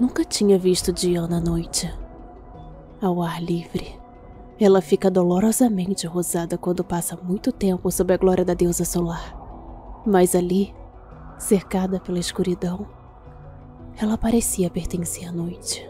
Nunca tinha visto Diana à noite. Ao ar livre. Ela fica dolorosamente rosada quando passa muito tempo sob a glória da deusa solar. Mas ali, cercada pela escuridão, ela parecia pertencer à noite.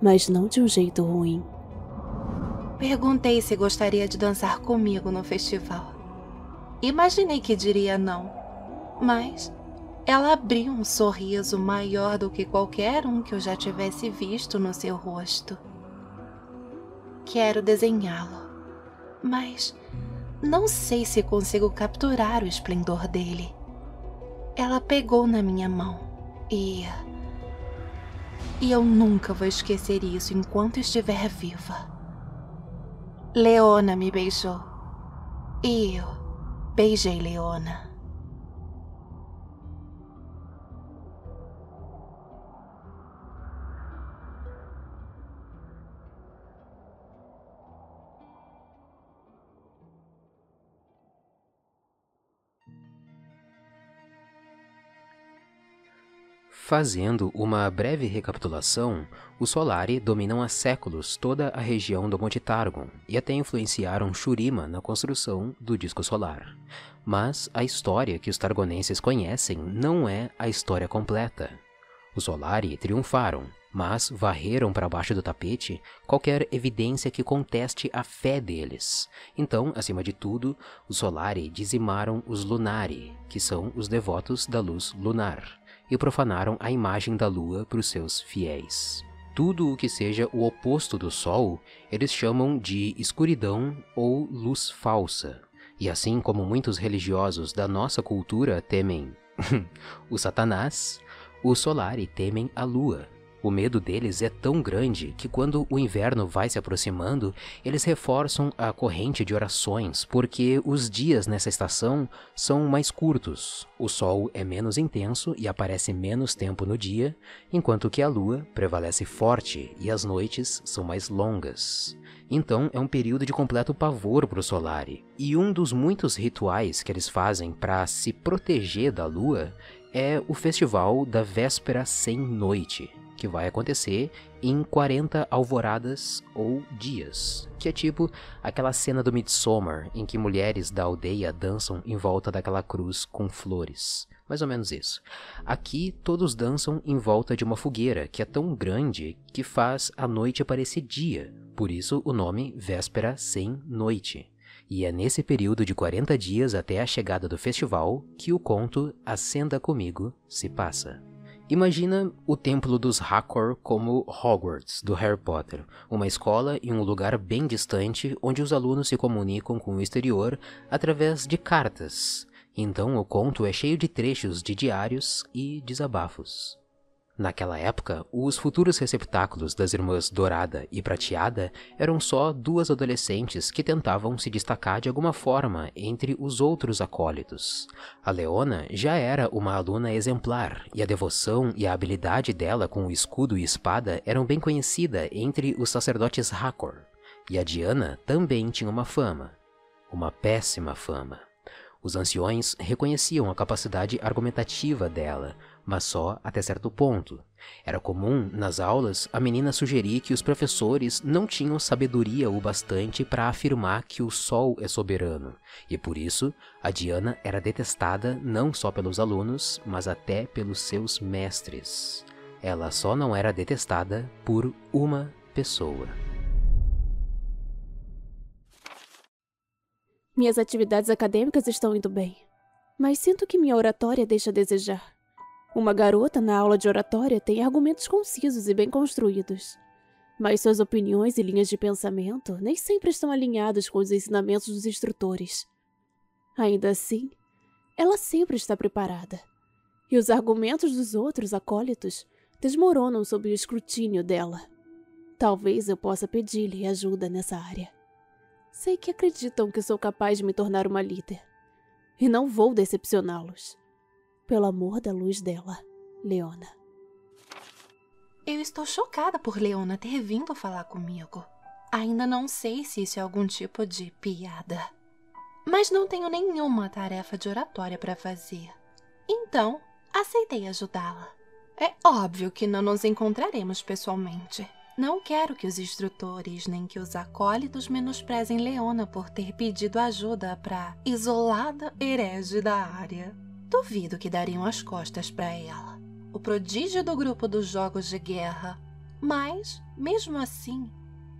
Mas não de um jeito ruim. Perguntei se gostaria de dançar comigo no festival. Imaginei que diria não, mas ela abriu um sorriso maior do que qualquer um que eu já tivesse visto no seu rosto. Quero desenhá-lo, mas não sei se consigo capturar o esplendor dele. Ela pegou na minha mão e. E eu nunca vou esquecer isso enquanto estiver viva. Leona me beijou. E eu beijei Leona. Fazendo uma breve recapitulação, os Solari dominam há séculos toda a região do Monte Targon e até influenciaram Shurima na construção do disco solar. Mas a história que os targonenses conhecem não é a história completa. Os Solari triunfaram, mas varreram para baixo do tapete qualquer evidência que conteste a fé deles. Então, acima de tudo, os Solari dizimaram os Lunari, que são os devotos da luz lunar e profanaram a imagem da lua para os seus fiéis. Tudo o que seja o oposto do sol, eles chamam de escuridão ou luz falsa. E assim como muitos religiosos da nossa cultura temem o Satanás, os Solari temem a lua, o medo deles é tão grande que quando o inverno vai se aproximando, eles reforçam a corrente de orações, porque os dias nessa estação são mais curtos, o sol é menos intenso e aparece menos tempo no dia, enquanto que a lua prevalece forte e as noites são mais longas. Então é um período de completo pavor para o Solari. E um dos muitos rituais que eles fazem para se proteger da lua é o festival da véspera sem noite, que vai acontecer em 40 alvoradas ou dias, que é tipo aquela cena do Midsommar em que mulheres da aldeia dançam em volta daquela cruz com flores. Mais ou menos isso. Aqui todos dançam em volta de uma fogueira que é tão grande que faz a noite parecer dia, por isso o nome Véspera sem Noite. E é nesse período de 40 dias até a chegada do festival que o conto Acenda Comigo se passa. Imagina o templo dos Hakor como Hogwarts, do Harry Potter, uma escola em um lugar bem distante onde os alunos se comunicam com o exterior através de cartas. Então o conto é cheio de trechos de diários e desabafos. Naquela época, os futuros receptáculos das irmãs Dourada e Prateada eram só duas adolescentes que tentavam se destacar de alguma forma entre os outros acólitos. A Leona já era uma aluna exemplar, e a devoção e a habilidade dela com o escudo e espada eram bem conhecida entre os sacerdotes Hakor. E a Diana também tinha uma fama. Uma péssima fama. Os anciões reconheciam a capacidade argumentativa dela, mas só até certo ponto. Era comum, nas aulas, a menina sugerir que os professores não tinham sabedoria o bastante para afirmar que o sol é soberano, e por isso a Diana era detestada não só pelos alunos, mas até pelos seus mestres. Ela só não era detestada por uma pessoa. Minhas atividades acadêmicas estão indo bem, mas sinto que minha oratória deixa a desejar. Uma garota na aula de oratória tem argumentos concisos e bem construídos. Mas suas opiniões e linhas de pensamento nem sempre estão alinhadas com os ensinamentos dos instrutores. Ainda assim, ela sempre está preparada. E os argumentos dos outros acólitos desmoronam sob o escrutínio dela. Talvez eu possa pedir-lhe ajuda nessa área. Sei que acreditam que sou capaz de me tornar uma líder. E não vou decepcioná-los. Pelo amor da luz dela, Leona. Eu estou chocada por Leona ter vindo falar comigo. Ainda não sei se isso é algum tipo de piada. Mas não tenho nenhuma tarefa de oratória para fazer. Então, aceitei ajudá-la. É óbvio que não nos encontraremos pessoalmente. Não quero que os instrutores nem que os acólitos menosprezem Leona por ter pedido ajuda para isolada herege da área. Duvido que dariam as costas para ela. O prodígio do grupo dos jogos de guerra. Mas, mesmo assim,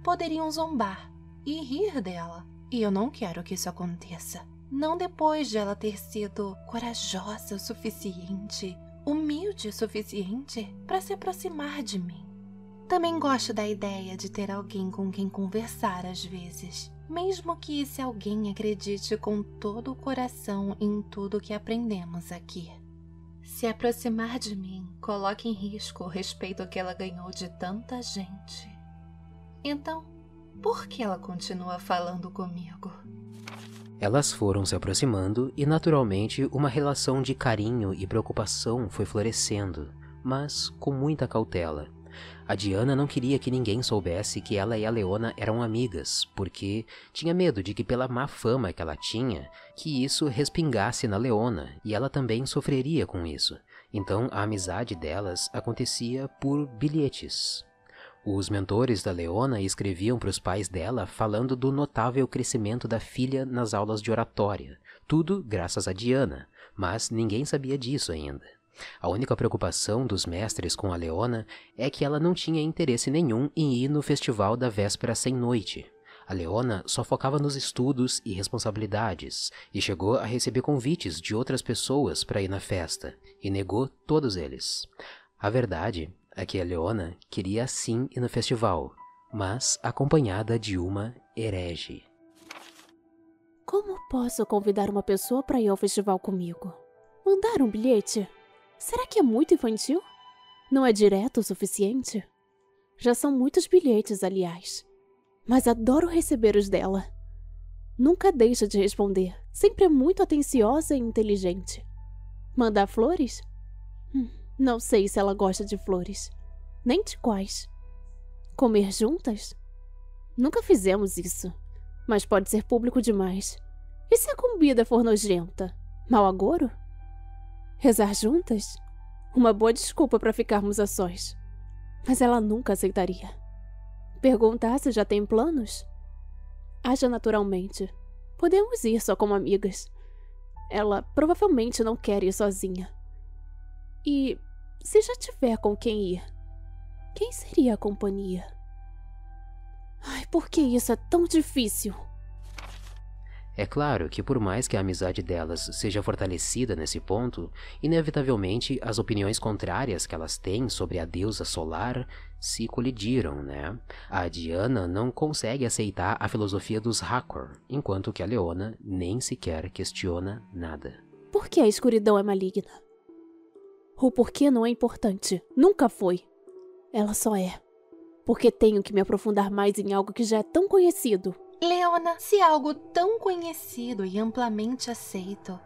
poderiam zombar e rir dela. E eu não quero que isso aconteça. Não depois de ela ter sido corajosa o suficiente, humilde o suficiente para se aproximar de mim. Também gosto da ideia de ter alguém com quem conversar às vezes, mesmo que esse alguém acredite com todo o coração em tudo que aprendemos aqui. Se aproximar de mim coloca em risco o respeito que ela ganhou de tanta gente. Então, por que ela continua falando comigo? Elas foram se aproximando e, naturalmente, uma relação de carinho e preocupação foi florescendo, mas com muita cautela. A Diana não queria que ninguém soubesse que ela e a Leona eram amigas, porque tinha medo de que, pela má fama que ela tinha, que isso respingasse na Leona e ela também sofreria com isso. Então a amizade delas acontecia por bilhetes, os mentores da Leona escreviam para os pais dela falando do notável crescimento da filha nas aulas de oratória, tudo graças a Diana, mas ninguém sabia disso ainda. A única preocupação dos mestres com a Leona é que ela não tinha interesse nenhum em ir no festival da véspera sem noite. A Leona só focava nos estudos e responsabilidades e chegou a receber convites de outras pessoas para ir na festa e negou todos eles. A verdade é que a Leona queria sim ir no festival, mas acompanhada de uma herege. Como posso convidar uma pessoa para ir ao festival comigo? Mandar um bilhete? Será que é muito infantil? Não é direto o suficiente? Já são muitos bilhetes, aliás. Mas adoro receber os dela. Nunca deixa de responder. Sempre é muito atenciosa e inteligente. Mandar flores? Hum, não sei se ela gosta de flores, nem de quais. Comer juntas? Nunca fizemos isso, mas pode ser público demais. E se a comida for nojenta? Mau agouro? Rezar juntas? Uma boa desculpa para ficarmos a sós. Mas ela nunca aceitaria. Perguntar se já tem planos? Haja naturalmente. Podemos ir só como amigas. Ela provavelmente não quer ir sozinha. E se já tiver com quem ir, quem seria a companhia? Ai, por que isso é tão difícil? É claro que, por mais que a amizade delas seja fortalecida nesse ponto, inevitavelmente as opiniões contrárias que elas têm sobre a deusa solar se colidiram, né? A Diana não consegue aceitar a filosofia dos Hakor, enquanto que a Leona nem sequer questiona nada. Por que a escuridão é maligna? O porquê não é importante. Nunca foi. Ela só é. Porque tenho que me aprofundar mais em algo que já é tão conhecido. Leona, se algo tão conhecido e amplamente aceito,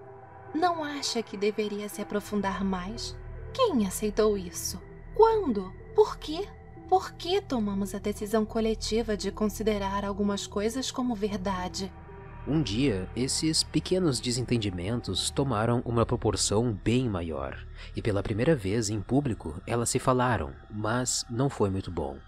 não acha que deveria se aprofundar mais? Quem aceitou isso? Quando? Por quê? Por que tomamos a decisão coletiva de considerar algumas coisas como verdade? Um dia, esses pequenos desentendimentos tomaram uma proporção bem maior, e pela primeira vez em público elas se falaram, mas não foi muito bom.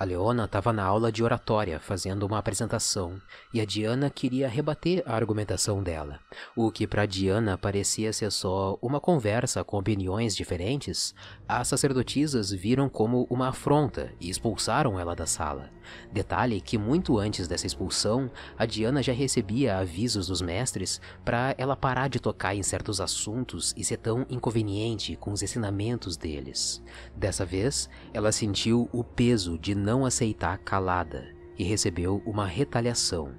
A Leona estava na aula de oratória fazendo uma apresentação e a Diana queria rebater a argumentação dela. O que para Diana parecia ser só uma conversa com opiniões diferentes, as sacerdotisas viram como uma afronta e expulsaram ela da sala. Detalhe que muito antes dessa expulsão, a Diana já recebia avisos dos mestres para ela parar de tocar em certos assuntos e ser tão inconveniente com os ensinamentos deles. Dessa vez, ela sentiu o peso de não aceitar calada e recebeu uma retaliação.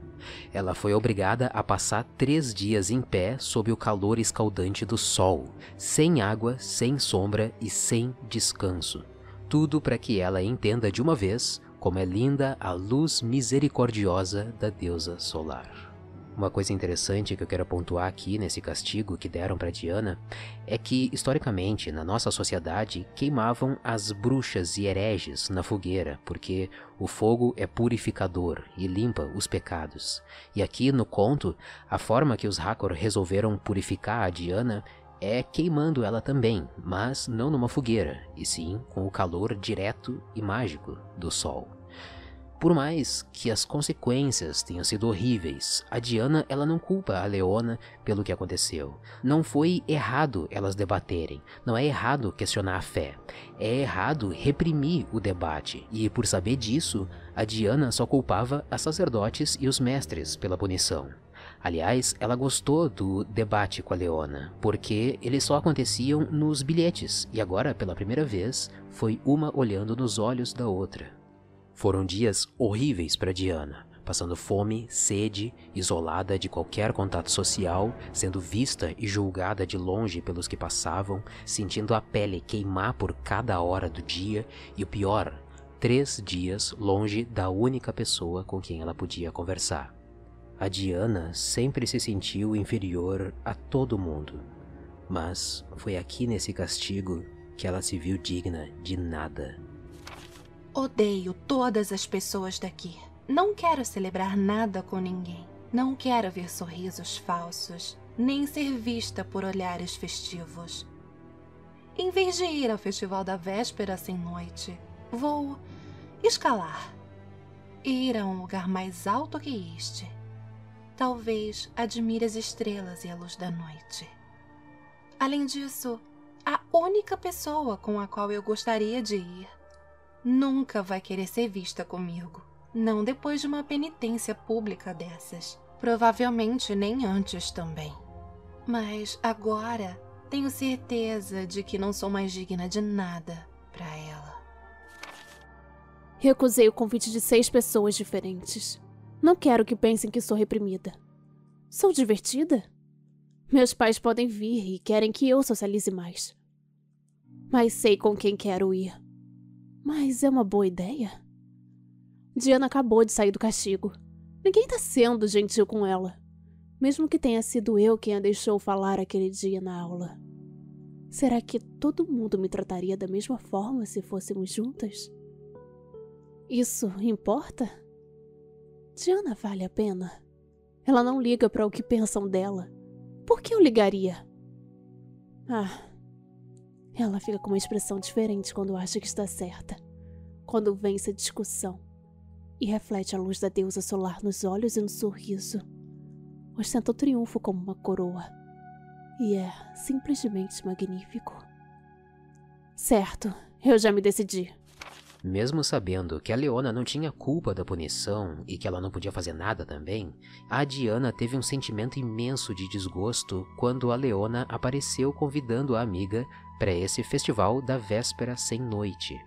Ela foi obrigada a passar três dias em pé sob o calor escaldante do sol, sem água, sem sombra e sem descanso. Tudo para que ela entenda de uma vez como é linda a luz misericordiosa da deusa solar. Uma coisa interessante que eu quero pontuar aqui nesse castigo que deram para Diana é que, historicamente, na nossa sociedade, queimavam as bruxas e hereges na fogueira, porque o fogo é purificador e limpa os pecados. E aqui no conto, a forma que os Hakor resolveram purificar a Diana é queimando ela também, mas não numa fogueira, e sim com o calor direto e mágico do sol. Por mais que as consequências tenham sido horríveis, a Diana ela não culpa a Leona pelo que aconteceu. Não foi errado elas debaterem, não é errado questionar a fé, é errado reprimir o debate. E por saber disso, a Diana só culpava as sacerdotes e os mestres pela punição. Aliás, ela gostou do debate com a Leona, porque eles só aconteciam nos bilhetes, e agora, pela primeira vez, foi uma olhando nos olhos da outra. Foram dias horríveis para Diana, passando fome, sede, isolada de qualquer contato social, sendo vista e julgada de longe pelos que passavam, sentindo a pele queimar por cada hora do dia e o pior, três dias longe da única pessoa com quem ela podia conversar. A Diana sempre se sentiu inferior a todo mundo, mas foi aqui nesse castigo que ela se viu digna de nada. Odeio todas as pessoas daqui. Não quero celebrar nada com ninguém. Não quero ver sorrisos falsos, nem ser vista por olhares festivos. Em vez de ir ao festival da véspera sem noite, vou escalar. Ir a um lugar mais alto que este. Talvez admire as estrelas e a luz da noite. Além disso, a única pessoa com a qual eu gostaria de ir nunca vai querer ser vista comigo. Não depois de uma penitência pública dessas. Provavelmente nem antes também. Mas agora tenho certeza de que não sou mais digna de nada para ela. Recusei o convite de seis pessoas diferentes. Não quero que pensem que sou reprimida. Sou divertida? Meus pais podem vir e querem que eu socialize mais. Mas sei com quem quero ir. Mas é uma boa ideia? Diana acabou de sair do castigo. Ninguém tá sendo gentil com ela. Mesmo que tenha sido eu quem a deixou falar aquele dia na aula. Será que todo mundo me trataria da mesma forma se fôssemos juntas? Isso importa? Diana vale a pena? Ela não liga para o que pensam dela. Por que eu ligaria? Ah, ela fica com uma expressão diferente quando acha que está certa, quando vence a discussão e reflete a luz da deusa solar nos olhos e no sorriso. Ostenta o triunfo como uma coroa e é simplesmente magnífico. Certo, eu já me decidi. Mesmo sabendo que a Leona não tinha culpa da punição e que ela não podia fazer nada também, a Diana teve um sentimento imenso de desgosto quando a Leona apareceu convidando a amiga para esse festival da véspera sem noite.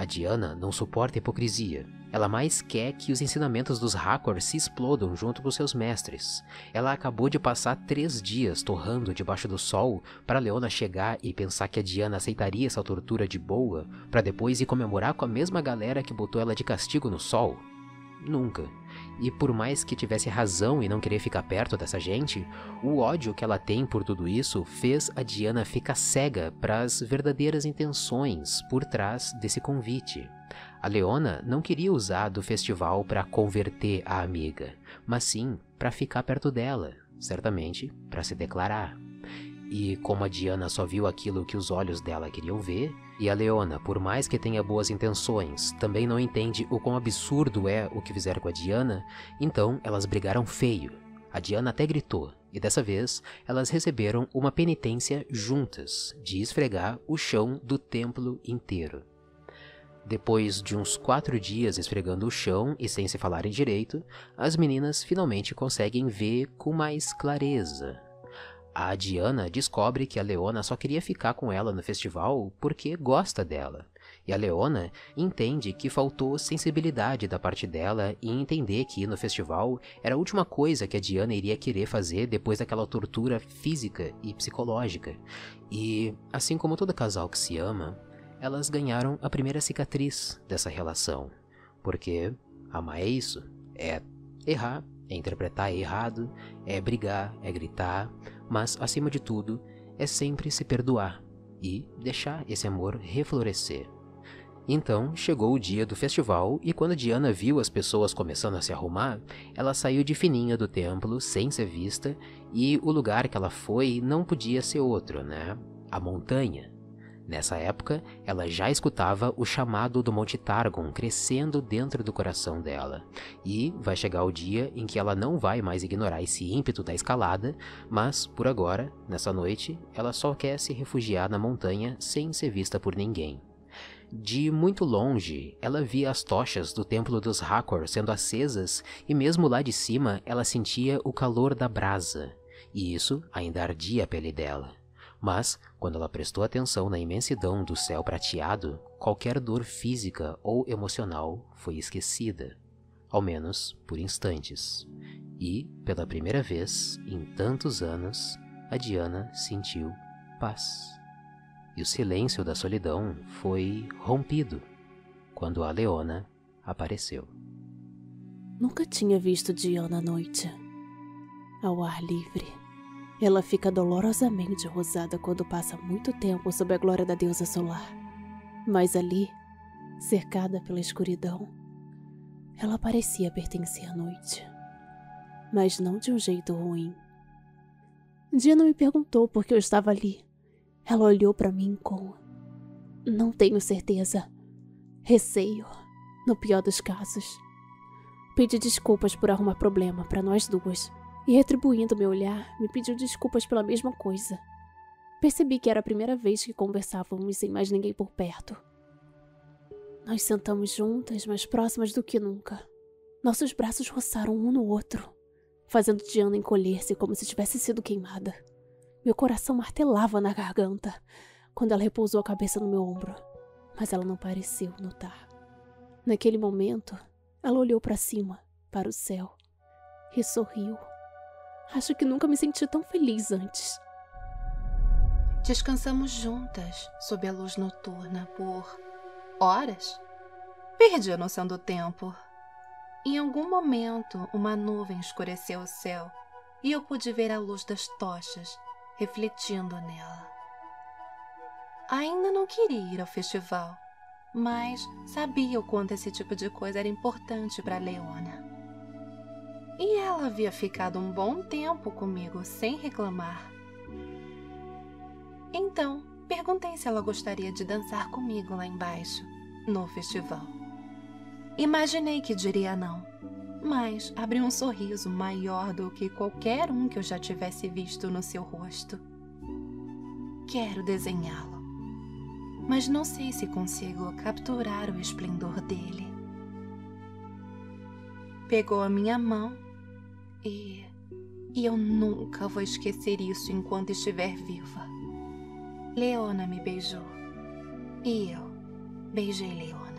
A Diana não suporta hipocrisia. Ela mais quer que os ensinamentos dos Hakor se explodam junto com seus mestres. Ela acabou de passar três dias torrando debaixo do sol para Leona chegar e pensar que a Diana aceitaria essa tortura de boa para depois ir comemorar com a mesma galera que botou ela de castigo no sol. Nunca. E por mais que tivesse razão em não querer ficar perto dessa gente, o ódio que ela tem por tudo isso fez a Diana ficar cega para as verdadeiras intenções por trás desse convite. A Leona não queria usar do festival para converter a amiga, mas sim para ficar perto dela, certamente para se declarar. E como a Diana só viu aquilo que os olhos dela queriam ver, e a Leona, por mais que tenha boas intenções, também não entende o quão absurdo é o que fizeram com a Diana, então elas brigaram feio. A Diana até gritou, e dessa vez elas receberam uma penitência juntas de esfregar o chão do templo inteiro. Depois de uns quatro dias esfregando o chão e sem se falarem direito, as meninas finalmente conseguem ver com mais clareza a Diana descobre que a Leona só queria ficar com ela no festival porque gosta dela. E a Leona entende que faltou sensibilidade da parte dela em entender que ir no festival era a última coisa que a Diana iria querer fazer depois daquela tortura física e psicológica. E, assim como todo casal que se ama, elas ganharam a primeira cicatriz dessa relação. Porque amar é isso: é errar, é interpretar errado, é brigar, é gritar, mas acima de tudo, é sempre se perdoar e deixar esse amor reflorescer. Então chegou o dia do festival e quando Diana viu as pessoas começando a se arrumar, ela saiu de fininha do templo sem ser vista e o lugar que ela foi não podia ser outro, né? A montanha. Nessa época, ela já escutava o chamado do Monte Targon crescendo dentro do coração dela. E vai chegar o dia em que ela não vai mais ignorar esse ímpeto da escalada, mas, por agora, nessa noite, ela só quer se refugiar na montanha sem ser vista por ninguém. De muito longe, ela via as tochas do templo dos Hakor sendo acesas e mesmo lá de cima ela sentia o calor da brasa, e isso ainda ardia a pele dela. Mas, quando ela prestou atenção na imensidão do céu prateado, qualquer dor física ou emocional foi esquecida, ao menos por instantes. E, pela primeira vez em tantos anos, a Diana sentiu paz. E o silêncio da solidão foi rompido quando a Leona apareceu. Nunca tinha visto Diana à noite, ao ar livre ela fica dolorosamente rosada quando passa muito tempo sob a glória da deusa solar. Mas ali, cercada pela escuridão, ela parecia pertencer à noite. Mas não de um jeito ruim. Diana me perguntou por que eu estava ali. Ela olhou para mim com. Não tenho certeza. Receio, no pior dos casos. Pedi desculpas por arrumar problema para nós duas e retribuindo meu olhar, me pediu desculpas pela mesma coisa. Percebi que era a primeira vez que conversávamos sem mais ninguém por perto. Nós sentamos juntas, mais próximas do que nunca. Nossos braços roçaram um no outro, fazendo Diana encolher-se como se tivesse sido queimada. Meu coração martelava na garganta quando ela repousou a cabeça no meu ombro, mas ela não pareceu notar. Naquele momento, ela olhou para cima, para o céu, e sorriu. Acho que nunca me senti tão feliz antes. Descansamos juntas sob a luz noturna por horas. Perdi a noção do tempo. Em algum momento, uma nuvem escureceu o céu e eu pude ver a luz das tochas refletindo nela. Ainda não queria ir ao festival, mas sabia o quanto esse tipo de coisa era importante para Leona. E ela havia ficado um bom tempo comigo sem reclamar. Então, perguntei se ela gostaria de dançar comigo lá embaixo, no festival. Imaginei que diria não, mas abri um sorriso maior do que qualquer um que eu já tivesse visto no seu rosto. Quero desenhá-lo, mas não sei se consigo capturar o esplendor dele. Pegou a minha mão e, e eu nunca vou esquecer isso enquanto estiver viva. Leona me beijou. E eu beijei Leona.